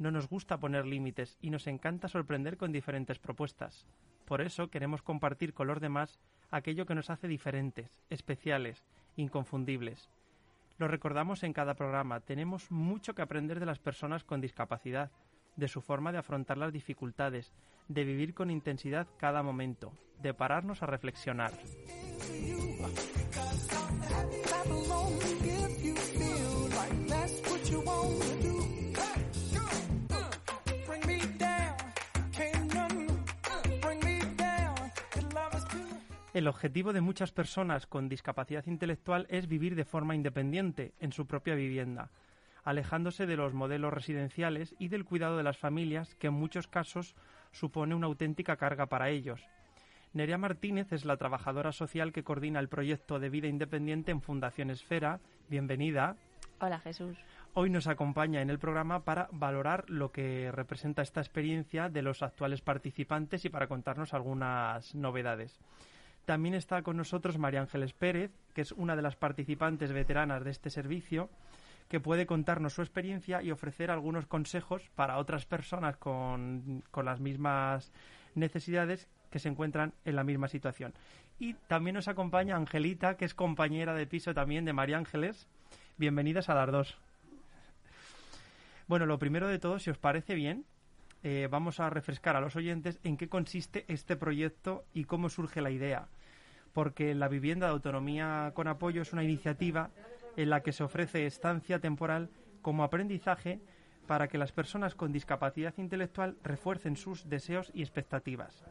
No nos gusta poner límites y nos encanta sorprender con diferentes propuestas. Por eso queremos compartir con los demás aquello que nos hace diferentes, especiales, inconfundibles. Lo recordamos en cada programa, tenemos mucho que aprender de las personas con discapacidad, de su forma de afrontar las dificultades, de vivir con intensidad cada momento, de pararnos a reflexionar. El objetivo de muchas personas con discapacidad intelectual es vivir de forma independiente en su propia vivienda, alejándose de los modelos residenciales y del cuidado de las familias, que en muchos casos supone una auténtica carga para ellos. Nerea Martínez es la trabajadora social que coordina el proyecto de vida independiente en Fundación Esfera. Bienvenida. Hola Jesús. Hoy nos acompaña en el programa para valorar lo que representa esta experiencia de los actuales participantes y para contarnos algunas novedades. También está con nosotros María Ángeles Pérez, que es una de las participantes veteranas de este servicio, que puede contarnos su experiencia y ofrecer algunos consejos para otras personas con, con las mismas necesidades que se encuentran en la misma situación. Y también nos acompaña Angelita, que es compañera de piso también de María Ángeles. Bienvenidas a las dos. Bueno, lo primero de todo, si os parece bien, eh, vamos a refrescar a los oyentes en qué consiste este proyecto y cómo surge la idea porque la vivienda de autonomía con apoyo es una iniciativa en la que se ofrece estancia temporal como aprendizaje para que las personas con discapacidad intelectual refuercen sus deseos y expectativas.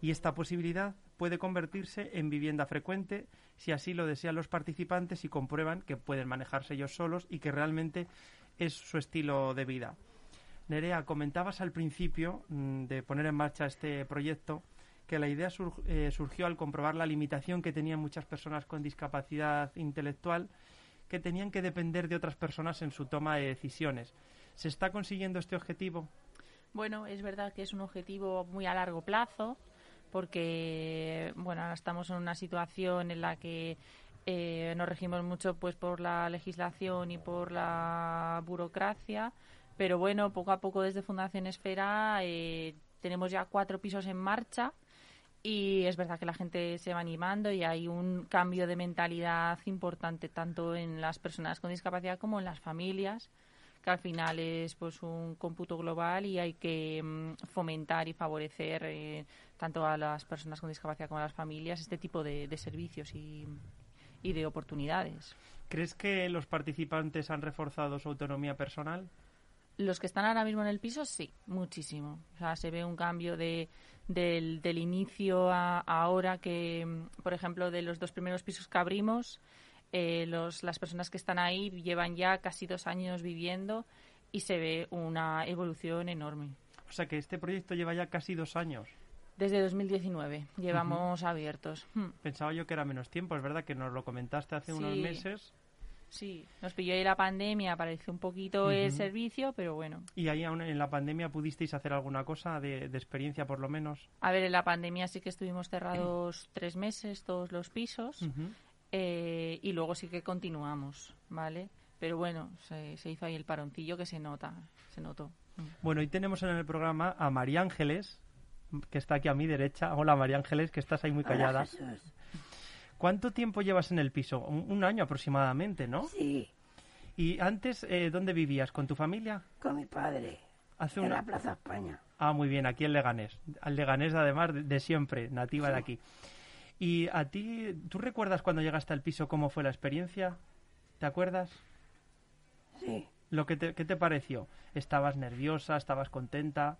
Y esta posibilidad puede convertirse en vivienda frecuente si así lo desean los participantes y comprueban que pueden manejarse ellos solos y que realmente es su estilo de vida. Nerea, comentabas al principio mm, de poner en marcha este proyecto que la idea eh, surgió al comprobar la limitación que tenían muchas personas con discapacidad intelectual que tenían que depender de otras personas en su toma de decisiones. ¿Se está consiguiendo este objetivo? Bueno, es verdad que es un objetivo muy a largo plazo porque bueno, estamos en una situación en la que eh, nos regimos mucho pues por la legislación y por la burocracia, pero bueno, poco a poco desde Fundación Esfera eh, tenemos ya cuatro pisos en marcha y es verdad que la gente se va animando y hay un cambio de mentalidad importante tanto en las personas con discapacidad como en las familias, que al final es pues un cómputo global y hay que mm, fomentar y favorecer eh, tanto a las personas con discapacidad como a las familias este tipo de, de servicios y, y de oportunidades. ¿Crees que los participantes han reforzado su autonomía personal? Los que están ahora mismo en el piso, sí, muchísimo. O sea, se ve un cambio de, del, del inicio a, ahora que, por ejemplo, de los dos primeros pisos que abrimos, eh, los, las personas que están ahí llevan ya casi dos años viviendo y se ve una evolución enorme. O sea que este proyecto lleva ya casi dos años. Desde 2019 llevamos abiertos. Hmm. Pensaba yo que era menos tiempo, es verdad que nos lo comentaste hace unos meses. Sí, nos pilló ahí la pandemia, apareció un poquito el servicio, pero bueno. ¿Y ahí aún en la pandemia pudisteis hacer alguna cosa de, experiencia por lo menos? A ver, en la pandemia sí que estuvimos cerrados tres meses, todos los pisos, eh, y luego sí que continuamos, ¿vale? Pero bueno, se, se, hizo ahí el paroncillo que se nota, se notó. Bueno, hoy tenemos en el programa a María Ángeles, que está aquí a mi derecha. Hola María Ángeles, que estás ahí muy callada. ¿Cuánto tiempo llevas en el piso? Un, año aproximadamente, ¿no? Sí. ¿Y antes eh, dónde vivías? ¿Con tu familia? Con mi padre. Hace en la Plaza España. Ah, muy bien, aquí en Leganés. Al Leganés, además, de, siempre, nativa de aquí. ¿Y a ti, tú recuerdas cuando llegaste al piso cómo fue la experiencia? ¿Te acuerdas? Sí. Lo que te, ¿Qué te pareció? ¿Estabas nerviosa? ¿Estabas contenta?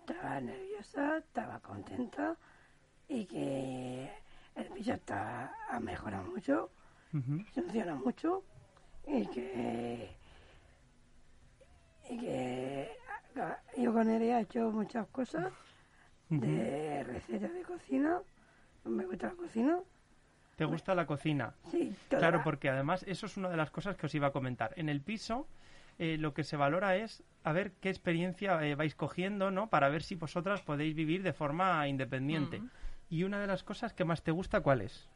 Estaba nerviosa, estaba contenta y que el piso está, ha mejorado mucho, funciona mucho y que, y que yo con él he hecho muchas cosas de recetas de cocina, me gusta la cocina ¿Te gusta la cocina? Sí, toda. Claro, porque además eso es una de las cosas que os iba a comentar. En el piso eh, lo que se valora es a ver qué experiencia eh, vais cogiendo, ¿no? Para ver si vosotras podéis vivir de forma independiente. Y una de las cosas que más te gusta, ¿cuál es?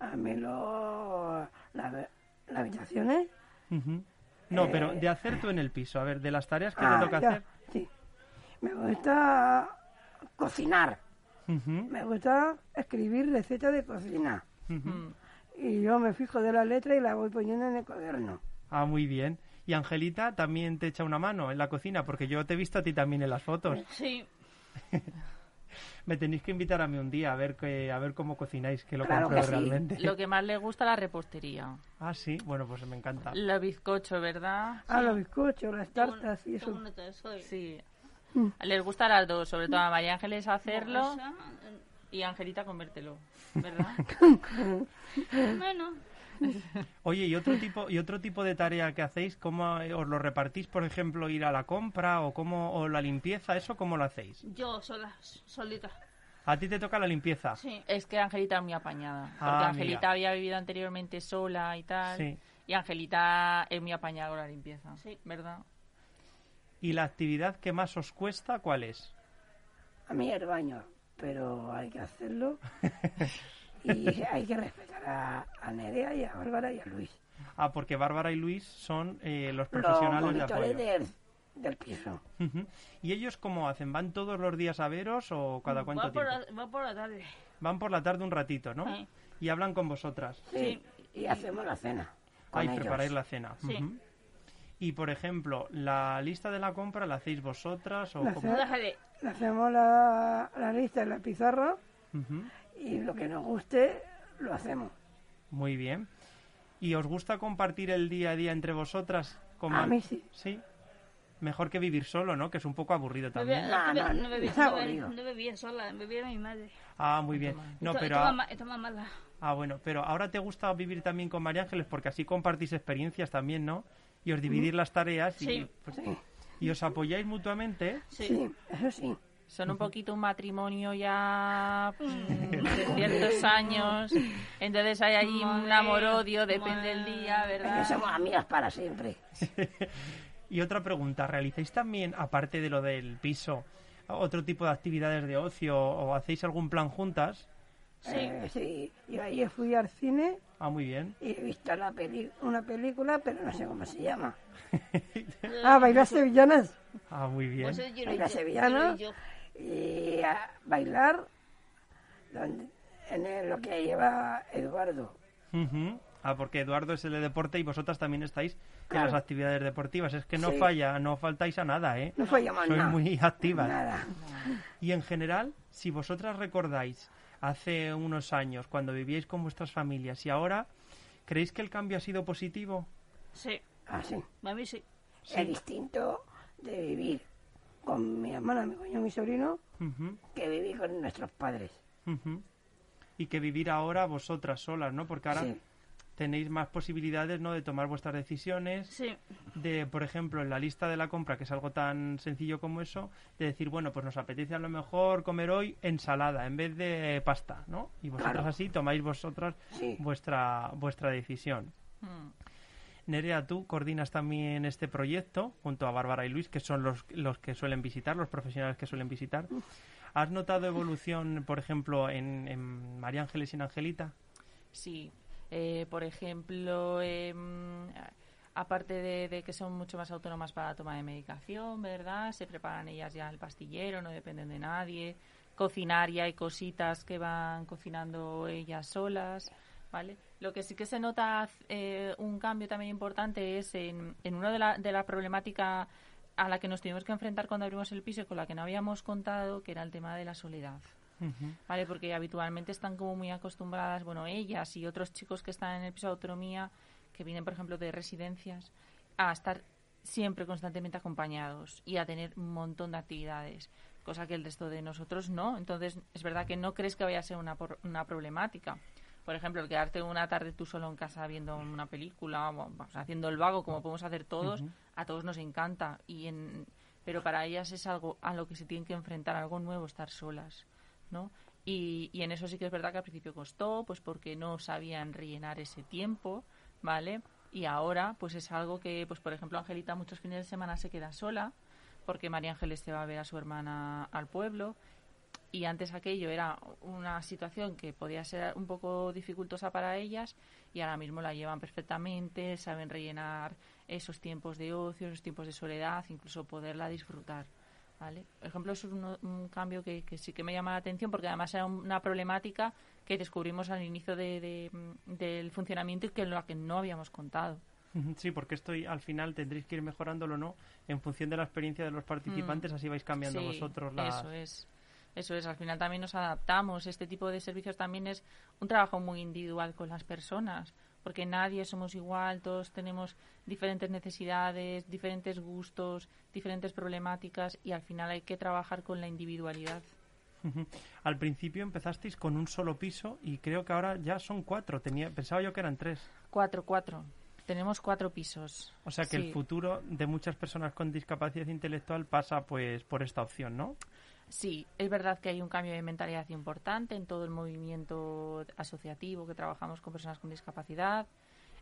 A mí lo, la, las habitaciones. Ujú. No, pero de hacer tú en el piso, a ver, de las tareas que Ah, te toca ya, hacer. Sí. Me gusta cocinar. Me gusta escribir recetas de cocina. Mm. Y yo me fijo de la letra y la voy poniendo en el cuaderno. Ah, muy bien. Y Angelita también te echa una mano en la cocina, porque yo te he visto a ti también en las fotos. Sí, Me tenéis que invitar a mí un día a ver que, a ver cómo cocináis, que lo Claro que sí. realmente. Lo que más le gusta la repostería. Ah, sí, bueno, pues me encanta. Los bizcochos, ¿verdad? Ah, los bizcochos, las tartas y eso. Sí. Mm. Les gusta a las dos, sobre todo a María Ángeles hacerlo y a Angelita comértelo, ¿verdad? Bueno, Oye, y otro tipo y otro tipo de tarea que hacéis, ¿cómo eh, os lo repartís, por ejemplo, ir a la compra o cómo o la limpieza, eso cómo lo hacéis? yo sola, solita. A ti te toca la limpieza. Sí. Es que Angelita es muy apañada. Porque Ah, Angelita mira. había vivido anteriormente sola y tal. Sí. Y Angelita es muy apañada con la limpieza. Sí. ¿Verdad? ¿Y la actividad que más os cuesta cuál es? A mí el baño, pero hay que hacerlo. y hay que respetar a, a Nerea y a Bárbara y a Luis. Ah, porque Bárbara y Luis son eh, los Los profesionales de monitores apoyo. del, del piso. ¿Y ellos cómo hacen? ¿Van todos los días a veros o cada cuánto Va por, tiempo? la, va por la tarde. Van por la tarde un ratito, ¿no? Sí. Y hablan con vosotras. Sí. Y hacemos la cena. Ahí preparáis la cena. Sí. Y, por ejemplo, ¿la lista de la compra la hacéis vosotras o La cómo? Le hacemos la, la lista en la pizarra Ujú. Y lo que nos guste lo hacemos. Muy bien. ¿Y os gusta compartir el día a día entre vosotras? Como- A mí sí. Sí. Mejor que vivir solo, ¿no? Que es un poco aburrido también. No, no, no, no, bebía, no, no bebía sola, bebía mi madre. Ah, muy bien. No, Esto- pero... esto mamá mala. Ah, bueno, pero ahora te gusta vivir también con María Ángeles porque así compartís experiencias también, ¿no? Y os dividís las tareas y, Sí. pues, Sí, y os apoyáis mutuamente. Sí. sí, eso sí. Son un poquito un matrimonio ya mm, de ciertos años. Entonces hay ahí un amor-odio, depende del día, ¿verdad? somos amigas para siempre. Y otra pregunta, ¿realizáis también, aparte de lo del piso, otro tipo de actividades de ocio o hacéis algún plan juntas? Sí. Eh, sí. Yo ayer fui al cine Ah, muy bien. y he visto la peli una película, pero no sé cómo se llama. Ah, bailar sevillanas. Ah, muy bien. Pues es yo Ay, y a bailar donde- en el- lo que lleva Eduardo. Ah, porque Eduardo es el de deporte y vosotras también estáis en Claro. las actividades deportivas. Es que no Sí. falla, no faltáis a nada, ¿eh? No fue llamar Sois nada. muy activas. Nada. Y en general, si vosotras recordáis hace unos años, cuando vivíais con vuestras familias y ahora, ¿creéis que el cambio ha sido positivo? Sí, Ah, sí. a mí sí. Es distinto de vivir con mi hermana, mi coño, mi sobrino, que vivir con nuestros padres. Y que vivir ahora vosotras solas, ¿no? Porque ahora Sí. tenéis más posibilidades, ¿no? De tomar vuestras decisiones, Sí, de, por ejemplo, en la lista de la compra, que es algo tan sencillo como eso, de decir, bueno, pues nos apetece a lo mejor comer hoy ensalada en vez de pasta, ¿no? Y vosotras Claro. así tomáis vosotras Sí. vuestra, vuestra decisión. Mm. Nerea, tú coordinas también este proyecto junto a Bárbara y Luis, que son los, los que suelen visitar, los profesionales que suelen visitar. ¿Has notado evolución, por ejemplo, en, en María Ángeles y en Angelita? Sí, eh, por ejemplo, em, aparte de, de que son mucho más autónomas para la toma de medicación, ¿verdad? Se preparan ellas ya el pastillero, no dependen de nadie. Cocinar ya hay cositas que van cocinando ellas solas, ¿vale? Lo que sí que se nota eh, un cambio también importante es en, en una de la, de la problemática a la que nos tuvimos que enfrentar cuando abrimos el piso y con la que no habíamos contado, que era el tema de la soledad. ¿vale? Porque habitualmente están como muy acostumbradas, bueno, ellas y otros chicos que están en el piso de autonomía, que vienen, por ejemplo, de residencias, a estar siempre constantemente acompañados y a tener un montón de actividades, cosa que el resto de nosotros no. Entonces, es verdad que no crees que vaya a ser una, por- una problemática. Por ejemplo, el quedarte una tarde tú solo en casa viendo una película, vamos, haciendo el vago, como podemos hacer todos, a todos nos encanta. y en Pero para ellas es algo a lo que se tienen que enfrentar, algo nuevo, estar solas. ¿no? Y, y en eso sí que es verdad que al principio costó, pues porque no sabían rellenar ese tiempo, ¿vale? Y ahora, pues es algo que, pues por ejemplo, Angelita muchos fines de semana se queda sola, porque María Ángeles se va a ver a su hermana al pueblo. Y antes aquello era una situación que podía ser un poco dificultosa para ellas y ahora mismo la llevan perfectamente, saben rellenar esos tiempos de ocio, esos tiempos de soledad, incluso poderla disfrutar. ¿vale? Por ejemplo, eso es un, un cambio que, que, sí que me llama la atención porque además era una problemática que descubrimos al inicio de, de, del funcionamiento y que en la que no habíamos contado. Sí, porque esto al final tendréis que ir mejorándolo, ¿no? En función de la experiencia de los participantes, mm. así vais cambiando sí, vosotros las... Eso es. Eso es, al final también nos adaptamos. Este tipo de servicios también es un trabajo muy individual con las personas, porque nadie somos igual, todos tenemos diferentes necesidades, diferentes gustos, diferentes problemáticas y al final hay que trabajar con la individualidad. Al principio empezasteis con un solo piso y creo que ahora ya son cuatro. Tenía, pensaba yo que eran tres. Cuatro, cuatro. Tenemos cuatro pisos. O sea que Sí. el futuro de muchas personas con discapacidad intelectual pasa pues por esta opción, ¿no? Sí, es verdad que hay un cambio de mentalidad importante en todo el movimiento asociativo que trabajamos con personas con discapacidad.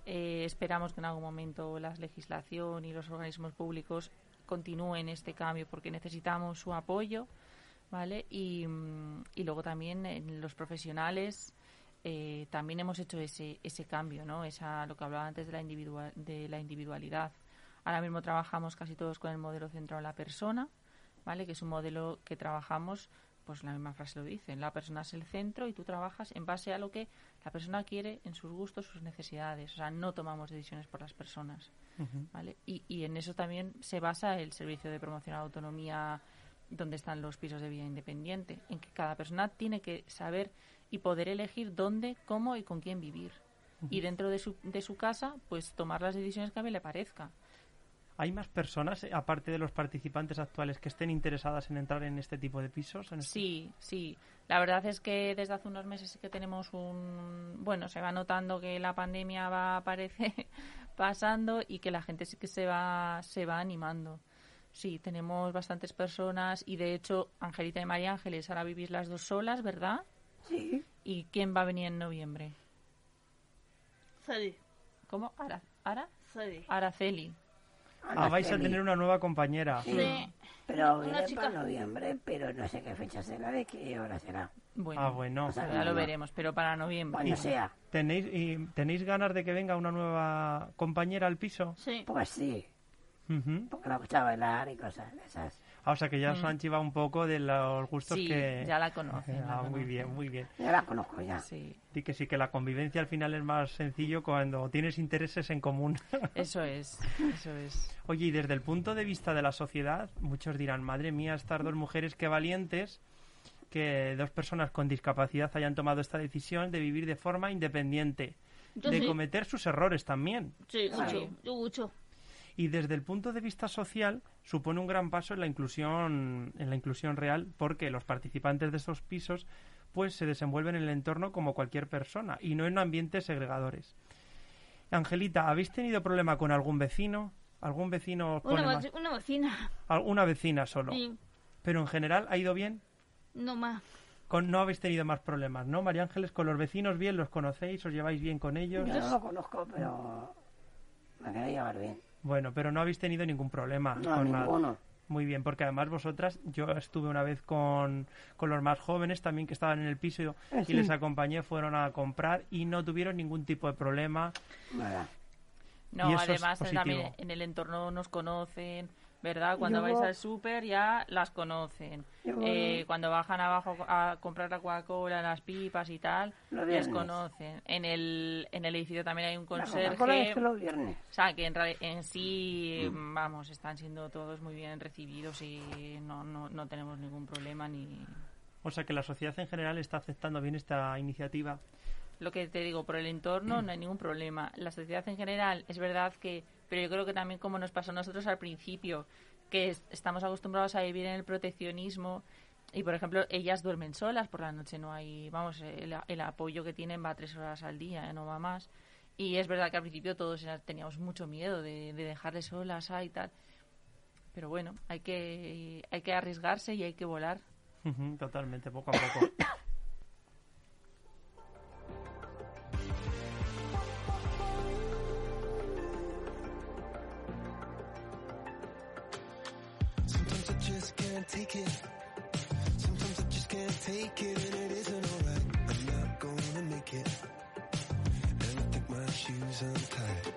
Eh, esperamos que en algún momento la legislación y los organismos públicos continúen este cambio porque necesitamos su apoyo, ¿vale? Y, mm, y luego también en los profesionales eh, también hemos hecho ese, ese cambio, ¿no? Esa, lo que hablaba antes de la, individua- de la individualidad. Ahora mismo trabajamos casi todos con el modelo centrado en la persona, ¿vale? Que es un modelo que trabajamos, pues la misma frase lo dice, la persona es el centro y tú trabajas en base a lo que la persona quiere, en sus gustos, sus necesidades. O sea, no tomamos decisiones por las personas. ¿vale? Y, y en eso también se basa el servicio de promoción a la autonomía donde están los pisos de vida independiente, en que cada persona tiene que saber y poder elegir dónde, cómo y con quién vivir. Y dentro de su, de su casa, pues tomar las decisiones que a mí le parezca. ¿Hay más personas, eh, aparte de los participantes actuales, que estén interesadas en entrar en este tipo de pisos? En este- Sí, sí. La verdad es que desde hace unos meses sí que tenemos un... Bueno, se va notando que la pandemia va aparece pasando y que la gente sí que se va, se va animando. Sí, tenemos bastantes personas y de hecho Angelita y María Ángeles ahora vivís las dos solas, ¿verdad? Sí, ¿Y quién va a venir en noviembre? Celi. ¿Cómo? ¿Ara? ¿Ara? Celi. Araceli. Ah, vais a tener una nueva compañera. Sí. Sí. Pero Una viene chica. para noviembre, pero no sé qué fecha será, de qué hora será. Bueno, Ah, bueno. O sea, ya lo veremos, pero para noviembre. Cuando sea. ¿Tenéis, y, ¿Tenéis ganas de que venga una nueva compañera al piso? Sí. Pues sí, Ujú. porque la gusta bailar y cosas de esas. Ah, o sea que ya os Mm. han chivado un poco de los gustos Sí, que... ya la conocen. la Ah, muy bien, muy bien. Ya la conozco ya. Sí, Y que sí, que la convivencia al final es más sencillo cuando tienes intereses en común. eso es, eso es. Oye, y desde el punto de vista de la sociedad, muchos dirán, madre mía, estas dos mujeres qué valientes que dos personas con discapacidad hayan tomado esta decisión de vivir de forma independiente, Yo de sí. cometer sus errores también. Sí, mucho. Yo mucho. Y desde el punto de vista social supone un gran paso en la inclusión en la inclusión real porque los participantes de estos pisos pues se desenvuelven en el entorno como cualquier persona y no en ambientes segregadores. Angelita, ¿habéis tenido problema con algún vecino? ¿Algún vecino os pone Una, más- vec- una vecina. alguna vecina solo? Sí. Pero en general ha ido bien. No más. Con, no habéis tenido más problemas, ¿no? María Ángeles, con los vecinos bien, los conocéis, os lleváis bien con ellos. Yo no lo conozco, pero me quería llevar bien. Bueno, pero no habéis tenido ningún problema No, con nada. Muy bien, porque además vosotras, yo estuve una vez con, con los más jóvenes también que estaban en el piso Ah, y sí. les acompañé, fueron a comprar y no tuvieron ningún tipo de problema. Nada. No, además eh, también en el entorno nos conocen, ¿verdad? Cuando Yo- vais al súper ya las conocen. Yo- Eh, cuando bajan abajo a comprar la Coca-Cola, las pipas y tal, viernes. conocen. En el, en el edificio también hay un La Coca-Cola es conserje. los viernes. O sea, que en, sí, Mm. vamos, están siendo todos muy bien recibidos y no, no, no tenemos ningún problema ni... O sea que la sociedad en general está aceptando bien esta iniciativa. Lo que te digo, por el entorno no hay ningún problema. La sociedad en general es verdad que, pero yo creo que también como nos pasó a nosotros al principio, que es- estamos acostumbrados a vivir en el proteccionismo y, por ejemplo, ellas duermen solas por la noche, no hay, vamos, el, el apoyo que tienen va tres horas al día, ¿eh? no va más. Y es verdad que al principio todos teníamos mucho miedo de, de dejarles solas ah, y tal. Pero bueno, hay que, hay que arriesgarse y hay que volar. Totalmente, poco a poco. just can't take it. Sometimes I just can't take it and it isn't alright. I'm not gonna make it. And I think my shoes untied.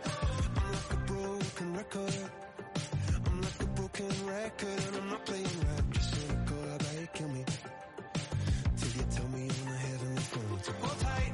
I'm like a broken record. I'm like a broken record and I'm not playing right. Just cynical, I bet you kill me. Till you tell me on the heavenly phone. So hold tight.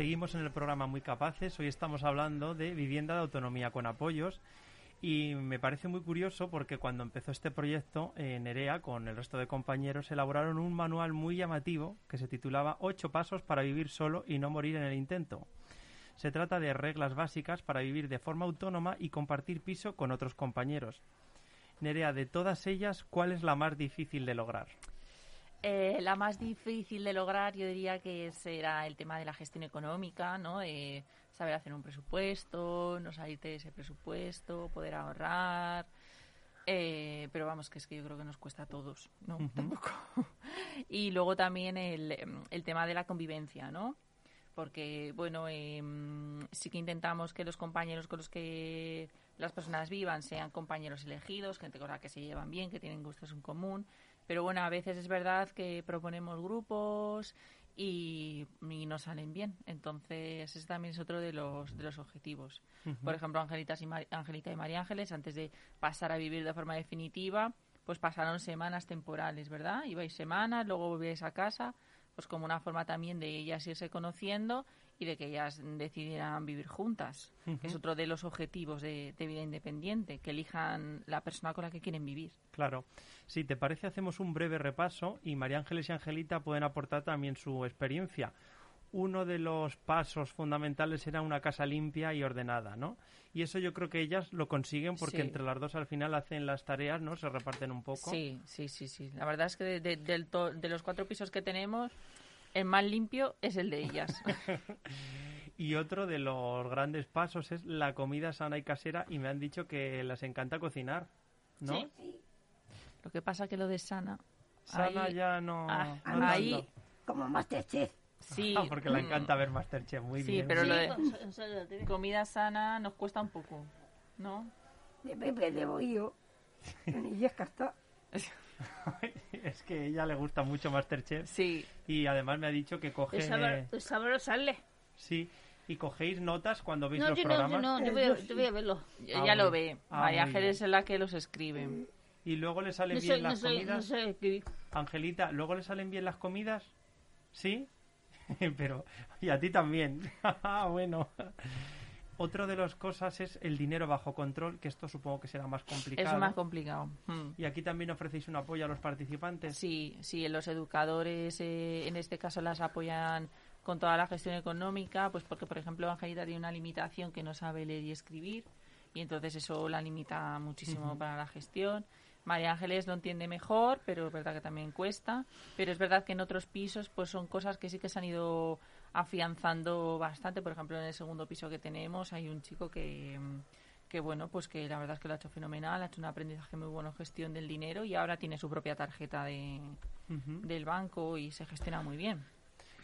Seguimos en el programa Muy Capaces. Hoy estamos hablando de vivienda de autonomía con apoyos. Y me parece muy curioso porque cuando empezó este proyecto, eh, Nerea, con el resto de compañeros, elaboraron un manual muy llamativo que se titulaba Ocho pasos para vivir solo y no morir en el intento. Se trata de reglas básicas para vivir de forma autónoma y compartir piso con otros compañeros. Nerea, de todas ellas, ¿cuál es la más difícil de lograr? Eh, la más difícil de lograr, yo diría que será el tema de la gestión económica, ¿no? De saber hacer un presupuesto, no salirte de ese presupuesto, poder ahorrar. Eh, pero vamos, que es que yo creo que nos cuesta a todos, ¿no? Tampoco. y luego también el, el tema de la convivencia, ¿no? Porque, bueno, em, sí que intentamos que los compañeros con los que las personas vivan sean compañeros elegidos, gente con la que se llevan bien, que tienen gustos en común. Pero bueno, a veces es verdad que proponemos grupos y, y no salen bien. Entonces, ese también es otro de los, de los objetivos. Por ejemplo, Angelitas y Mar- Angelita y María Ángeles, antes de pasar a vivir de forma definitiva, pues pasaron semanas temporales, ¿verdad? Ibais semanas, luego volvíais a casa, pues como una forma también de ellas irse conociendo y de que ellas decidieran vivir juntas, que es otro de los objetivos de, de vida independiente, que elijan la persona con la que quieren vivir. Claro. Si te parece, hacemos un breve repaso y María Ángeles y Angelita pueden aportar también su experiencia. Uno de los pasos fundamentales era una casa limpia y ordenada, ¿no? Y eso yo creo que ellas lo consiguen porque Sí. entre las dos al final hacen las tareas, ¿no? Se reparten un poco. Sí, sí, sí, sí. La verdad es que de, de- del to- de los cuatro pisos que tenemos, el más limpio es el de ellas. Y otro de los grandes pasos es la comida sana y casera y me han dicho que les encanta cocinar, ¿no? Sí. Lo que pasa que lo de Sana... Sana ahí- ya no, ah, no ahí-. Como Masterchef. Sí, porque le encanta ver Masterchef, muy Sí, bien. pero lo de comida sana nos cuesta un poco, ¿no? De Pepe de Bohío. Y es que está. es que a ella le gusta mucho Masterchef Sí, y además me ha dicho que coge... Es sabor- es sabrosarle. Sí, y cogéis notas cuando veis No, los yo no, yo programas no, yo voy, a, yo voy a verlo. ella Ah, lo ve. ah, María es la que los escribe. y luego le salen No bien sé, no las sé, no comidas. Angelita, ¿luego le salen bien las comidas? ¿Sí? Pero, y a ti también. Bueno. Otro de las cosas es el dinero bajo control, que esto supongo que será más complicado. Es más complicado. Mm. y aquí también ofrecéis un apoyo a los participantes. Sí, sí, los educadores eh, en este caso las apoyan con toda la gestión económica, pues porque, por ejemplo, Angelita tiene una limitación que no sabe leer y escribir, y entonces eso la limita muchísimo para la gestión. María Ángeles lo entiende mejor, pero es verdad que también cuesta. Pero es verdad que en otros pisos pues son cosas que sí que se han ido afianzando bastante. Por ejemplo, en el segundo piso que tenemos hay un chico que, que bueno, pues que la verdad es que lo ha hecho fenomenal, ha hecho un aprendizaje muy bueno en gestión del dinero y ahora tiene su propia tarjeta de, del banco y se gestiona muy bien.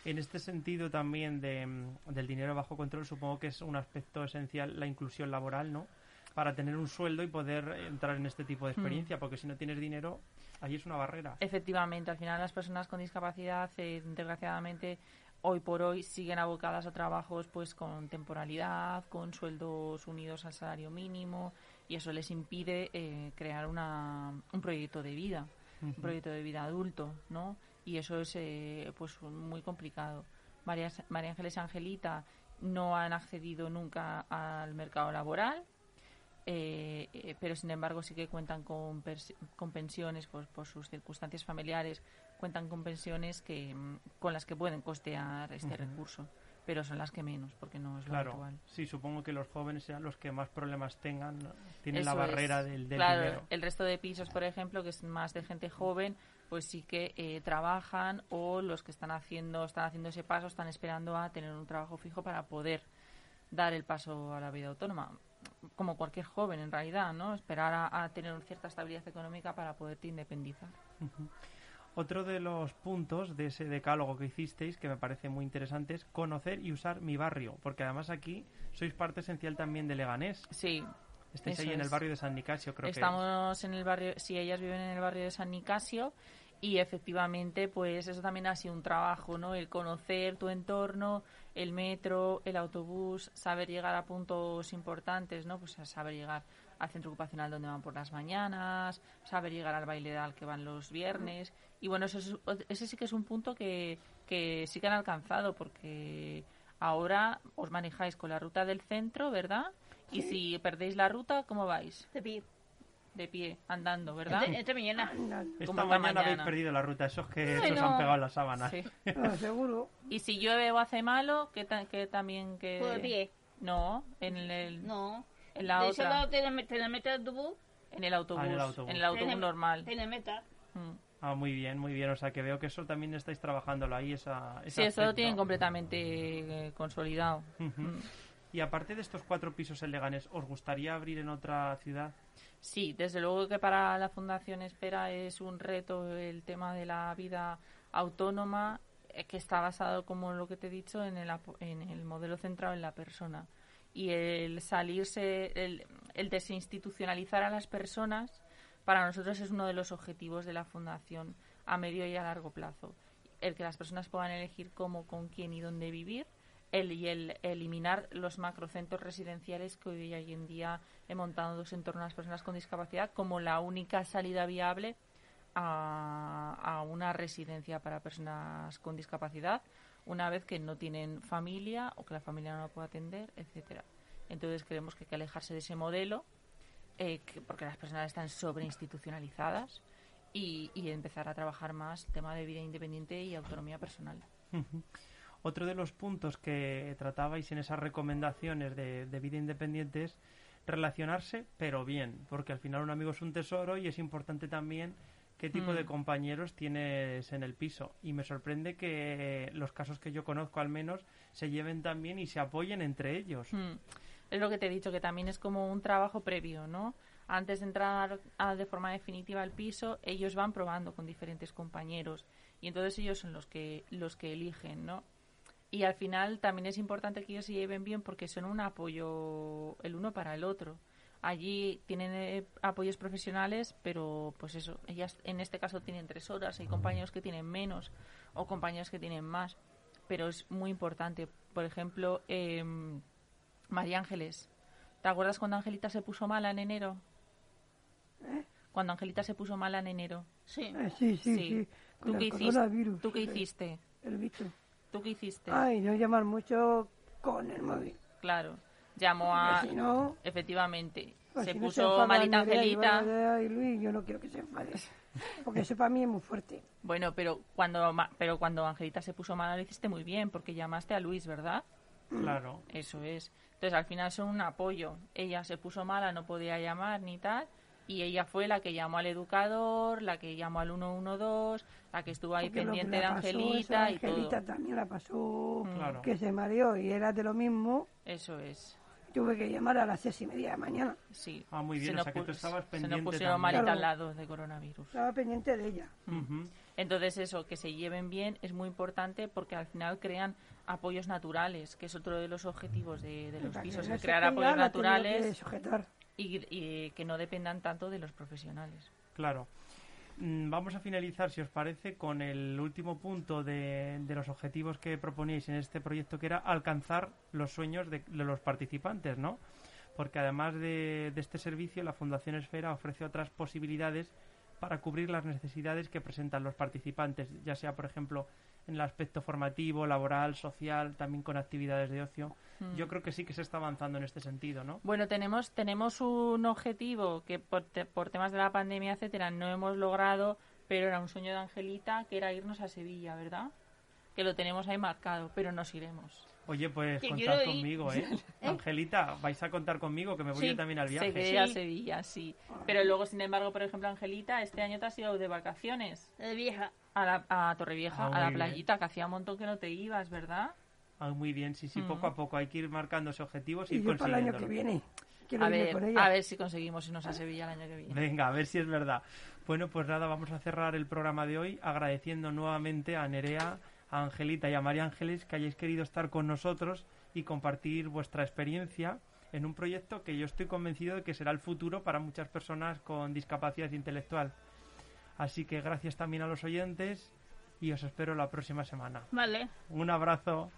En este sentido también de, del dinero bajo control, supongo que es un aspecto esencial la inclusión laboral, ¿no? Para tener un sueldo y poder entrar en este tipo de Hmm. experiencia, porque si no tienes dinero, ahí es una barrera. Efectivamente, al final las personas con discapacidad, eh, desgraciadamente, hoy por hoy siguen abocadas a trabajos pues con temporalidad, con sueldos unidos al salario mínimo y eso les impide eh, crear una, un proyecto de vida, un proyecto de vida adulto, ¿no? Y eso es eh, pues muy complicado. María, María Ángeles y Angelita no han accedido nunca al mercado laboral, eh, eh, pero sin embargo sí que cuentan con, con pensiones pues, por sus circunstancias familiares, cuentan con pensiones que mm, con las que pueden costear este recurso, pero son las que menos, porque no es lo Claro, habitual. sí, supongo que los jóvenes sean los que más problemas tengan, ¿no? tienen la es. barrera del, del claro, dinero. el resto de pisos, por ejemplo, que es más de gente joven, pues sí que eh, trabajan o los que están haciendo están haciendo ese paso están esperando a tener un trabajo fijo para poder dar el paso a la vida autónoma como cualquier joven en realidad no esperar a, a tener cierta estabilidad económica para poderte independizar. Otro de los puntos de ese decálogo que hicisteis, que me parece muy interesante, es conocer y usar mi barrio, porque además aquí sois parte esencial también de Leganés. sí Estáis ahí en el barrio de San Nicasio, creo que Estamos en el barrio, sí, ellas viven en el barrio de San Nicasio y efectivamente, pues eso también ha sido un trabajo, ¿no? El conocer tu entorno, el metro, el autobús, saber llegar a puntos importantes, ¿no? Pues saber llegar al centro ocupacional donde van por las mañanas, saber llegar al baile al que van los viernes. Y bueno, eso es- ese sí que es un punto que, que sí que han alcanzado porque ahora os manejáis con la ruta del centro, ¿verdad? Y si perdéis la ruta, ¿cómo vais? De. De pie, andando, ¿verdad? Esta, esta mañana. Esta esta mañana, habéis mañana. perdido la ruta, esos que Ay, se os han pegado en la sábana. Sí. no, seguro. Y si llueve o hace malo, que, ta- que también que... Pues de pie. No, en el, No. en la de ese otra, lado te le, te le metes el autobús. en el autobús, Ah, en el autobús. en el autobús te normal. Te metas. Mm. Ah, muy bien, muy bien. O sea, que veo que eso también estáis trabajándolo ahí, esa, ese Sí, eso lo tienen completamente eh, consolidado. Ujú. Mm. Y aparte de estos cuatro pisos en Leganés, ¿os gustaría abrir en otra ciudad? Sí, desde luego que para la Fundación Espera es un reto el tema de la vida autónoma eh, que está basado, como lo que te he dicho, en el, en el modelo centrado en la persona. Y el salirse, el, el desinstitucionalizar a las personas, para nosotros es uno de los objetivos de la Fundación a medio y a largo plazo. El que las personas puedan elegir cómo, con quién y dónde vivir el, y el eliminar los macrocentros residenciales que hoy, hoy en día he montado en torno a las personas con discapacidad como la única salida viable a, una residencia para personas con discapacidad una vez que no tienen familia o que la familia no la puede atender, etcétera. Entonces creemos que hay que alejarse de ese modelo eh, que- porque las personas están sobreinstitucionalizadas y, y empezar a trabajar más tema de vida independiente y autonomía personal. Otro de los puntos que tratabais en esas recomendaciones de, de vida independiente es relacionarse, pero bien, porque al final un amigo es un tesoro y es importante también qué tipo de Mm. compañeros tienes en el piso. Y me sorprende que los casos que yo conozco al menos se lleven tan bien y se apoyen entre ellos. Mm. Es lo que te he dicho, que también es como un trabajo previo, ¿no? Antes de entrar a- de forma definitiva al piso, ellos van probando con diferentes compañeros y entonces ellos son los que los que eligen, ¿no? Y al final también es importante que ellos se lleven bien porque son un apoyo el uno para el otro. Allí tienen eh, apoyos profesionales, pero pues eso, ellas en este caso tienen tres horas, hay compañeros que tienen menos o compañeros que tienen más, pero es muy importante. Por ejemplo, em, María Ángeles, ¿te acuerdas cuando Angelita se puso mala en enero? Cuando Angelita se puso mala en enero. Sí. Eh, sí, sí, Sí. sí. ¿Tú qué hiciste? ¿Tú qué eh, hiciste? El bicho. ¿Tú qué hiciste? Ay, no llamar mucho con el móvil. Claro. Llamó a... Si no, Efectivamente. pues se si no puso enfada malita Nerea y Angelita. Y Luis, yo no quiero que se enfade. Porque eso para mí es muy fuerte. Bueno, pero cuando, ma- pero cuando Angelita se puso mala lo hiciste muy bien porque llamaste a Luis, ¿verdad? Claro. Eso es. Entonces, al final son un apoyo. Ella se puso mala, no podía llamar ni tal. Y ella fue la que llamó al educador, la que llamó al 112, la que estuvo ahí Porque pendiente de pasó, Angelita y todo. Angelita también la pasó Claro. que se mareó y era de lo mismo. Eso es. Tuve que llamar a las seis y media de la mañana. Sí. Ah, muy bien, Se o nos sea que tú estabas Se pendiente nos pusieron malita Claro. al lado de coronavirus. Estaba pendiente de ella. Entonces eso, que se lleven bien es muy importante porque al final crean apoyos naturales, que es otro de los objetivos de, de los pisos, se crear apoyos tenido que naturales sujetar. Y, y que no dependan tanto de los profesionales. Claro. Mm, Vamos a finalizar, si os parece, con el último punto de, de los objetivos que proponíais en este proyecto, que era alcanzar los sueños de, de los participantes, ¿no? Porque además de, de este servicio, la Fundación Esfera ofrece otras posibilidades para cubrir las necesidades que presentan los participantes, ya sea, por ejemplo, en el aspecto formativo, laboral, social, también con actividades de ocio. Mm. Yo creo que sí que se está avanzando en este sentido, ¿no? Bueno, tenemos, tenemos un objetivo que por, te- por temas de la pandemia, etcétera, no hemos logrado, pero era un sueño de Angelita, que era irnos a Sevilla, ¿verdad? Que lo tenemos ahí marcado, pero nos iremos. Oye, pues Que contad conmigo, ¿eh? Angelita, vais a contar conmigo, que me voy Sí, yo también al viaje. Se ir a Sí. Sevilla, sí. Pero luego, sin embargo, por ejemplo, Angelita, este año te has ido de vacaciones De vieja. A, la, a Torrevieja, Ah, a la bien. playita, que hacía un montón que no te ibas, ¿verdad? Ah, muy bien, sí, sí, Mm. poco a poco hay que ir marcándose objetivos y, Y ir para el año que viene. A ver, a ver si conseguimos irnos a Sevilla el año que viene. Venga, a ver si es verdad. Bueno, pues nada, vamos a cerrar el programa de hoy agradeciendo nuevamente a Nerea, a Angelita y a María Ángeles que hayáis querido estar con nosotros y compartir vuestra experiencia en un proyecto que yo estoy convencido de que será el futuro para muchas personas con discapacidad intelectual. Así que gracias también a los oyentes y os espero la próxima semana. Vale. Un abrazo.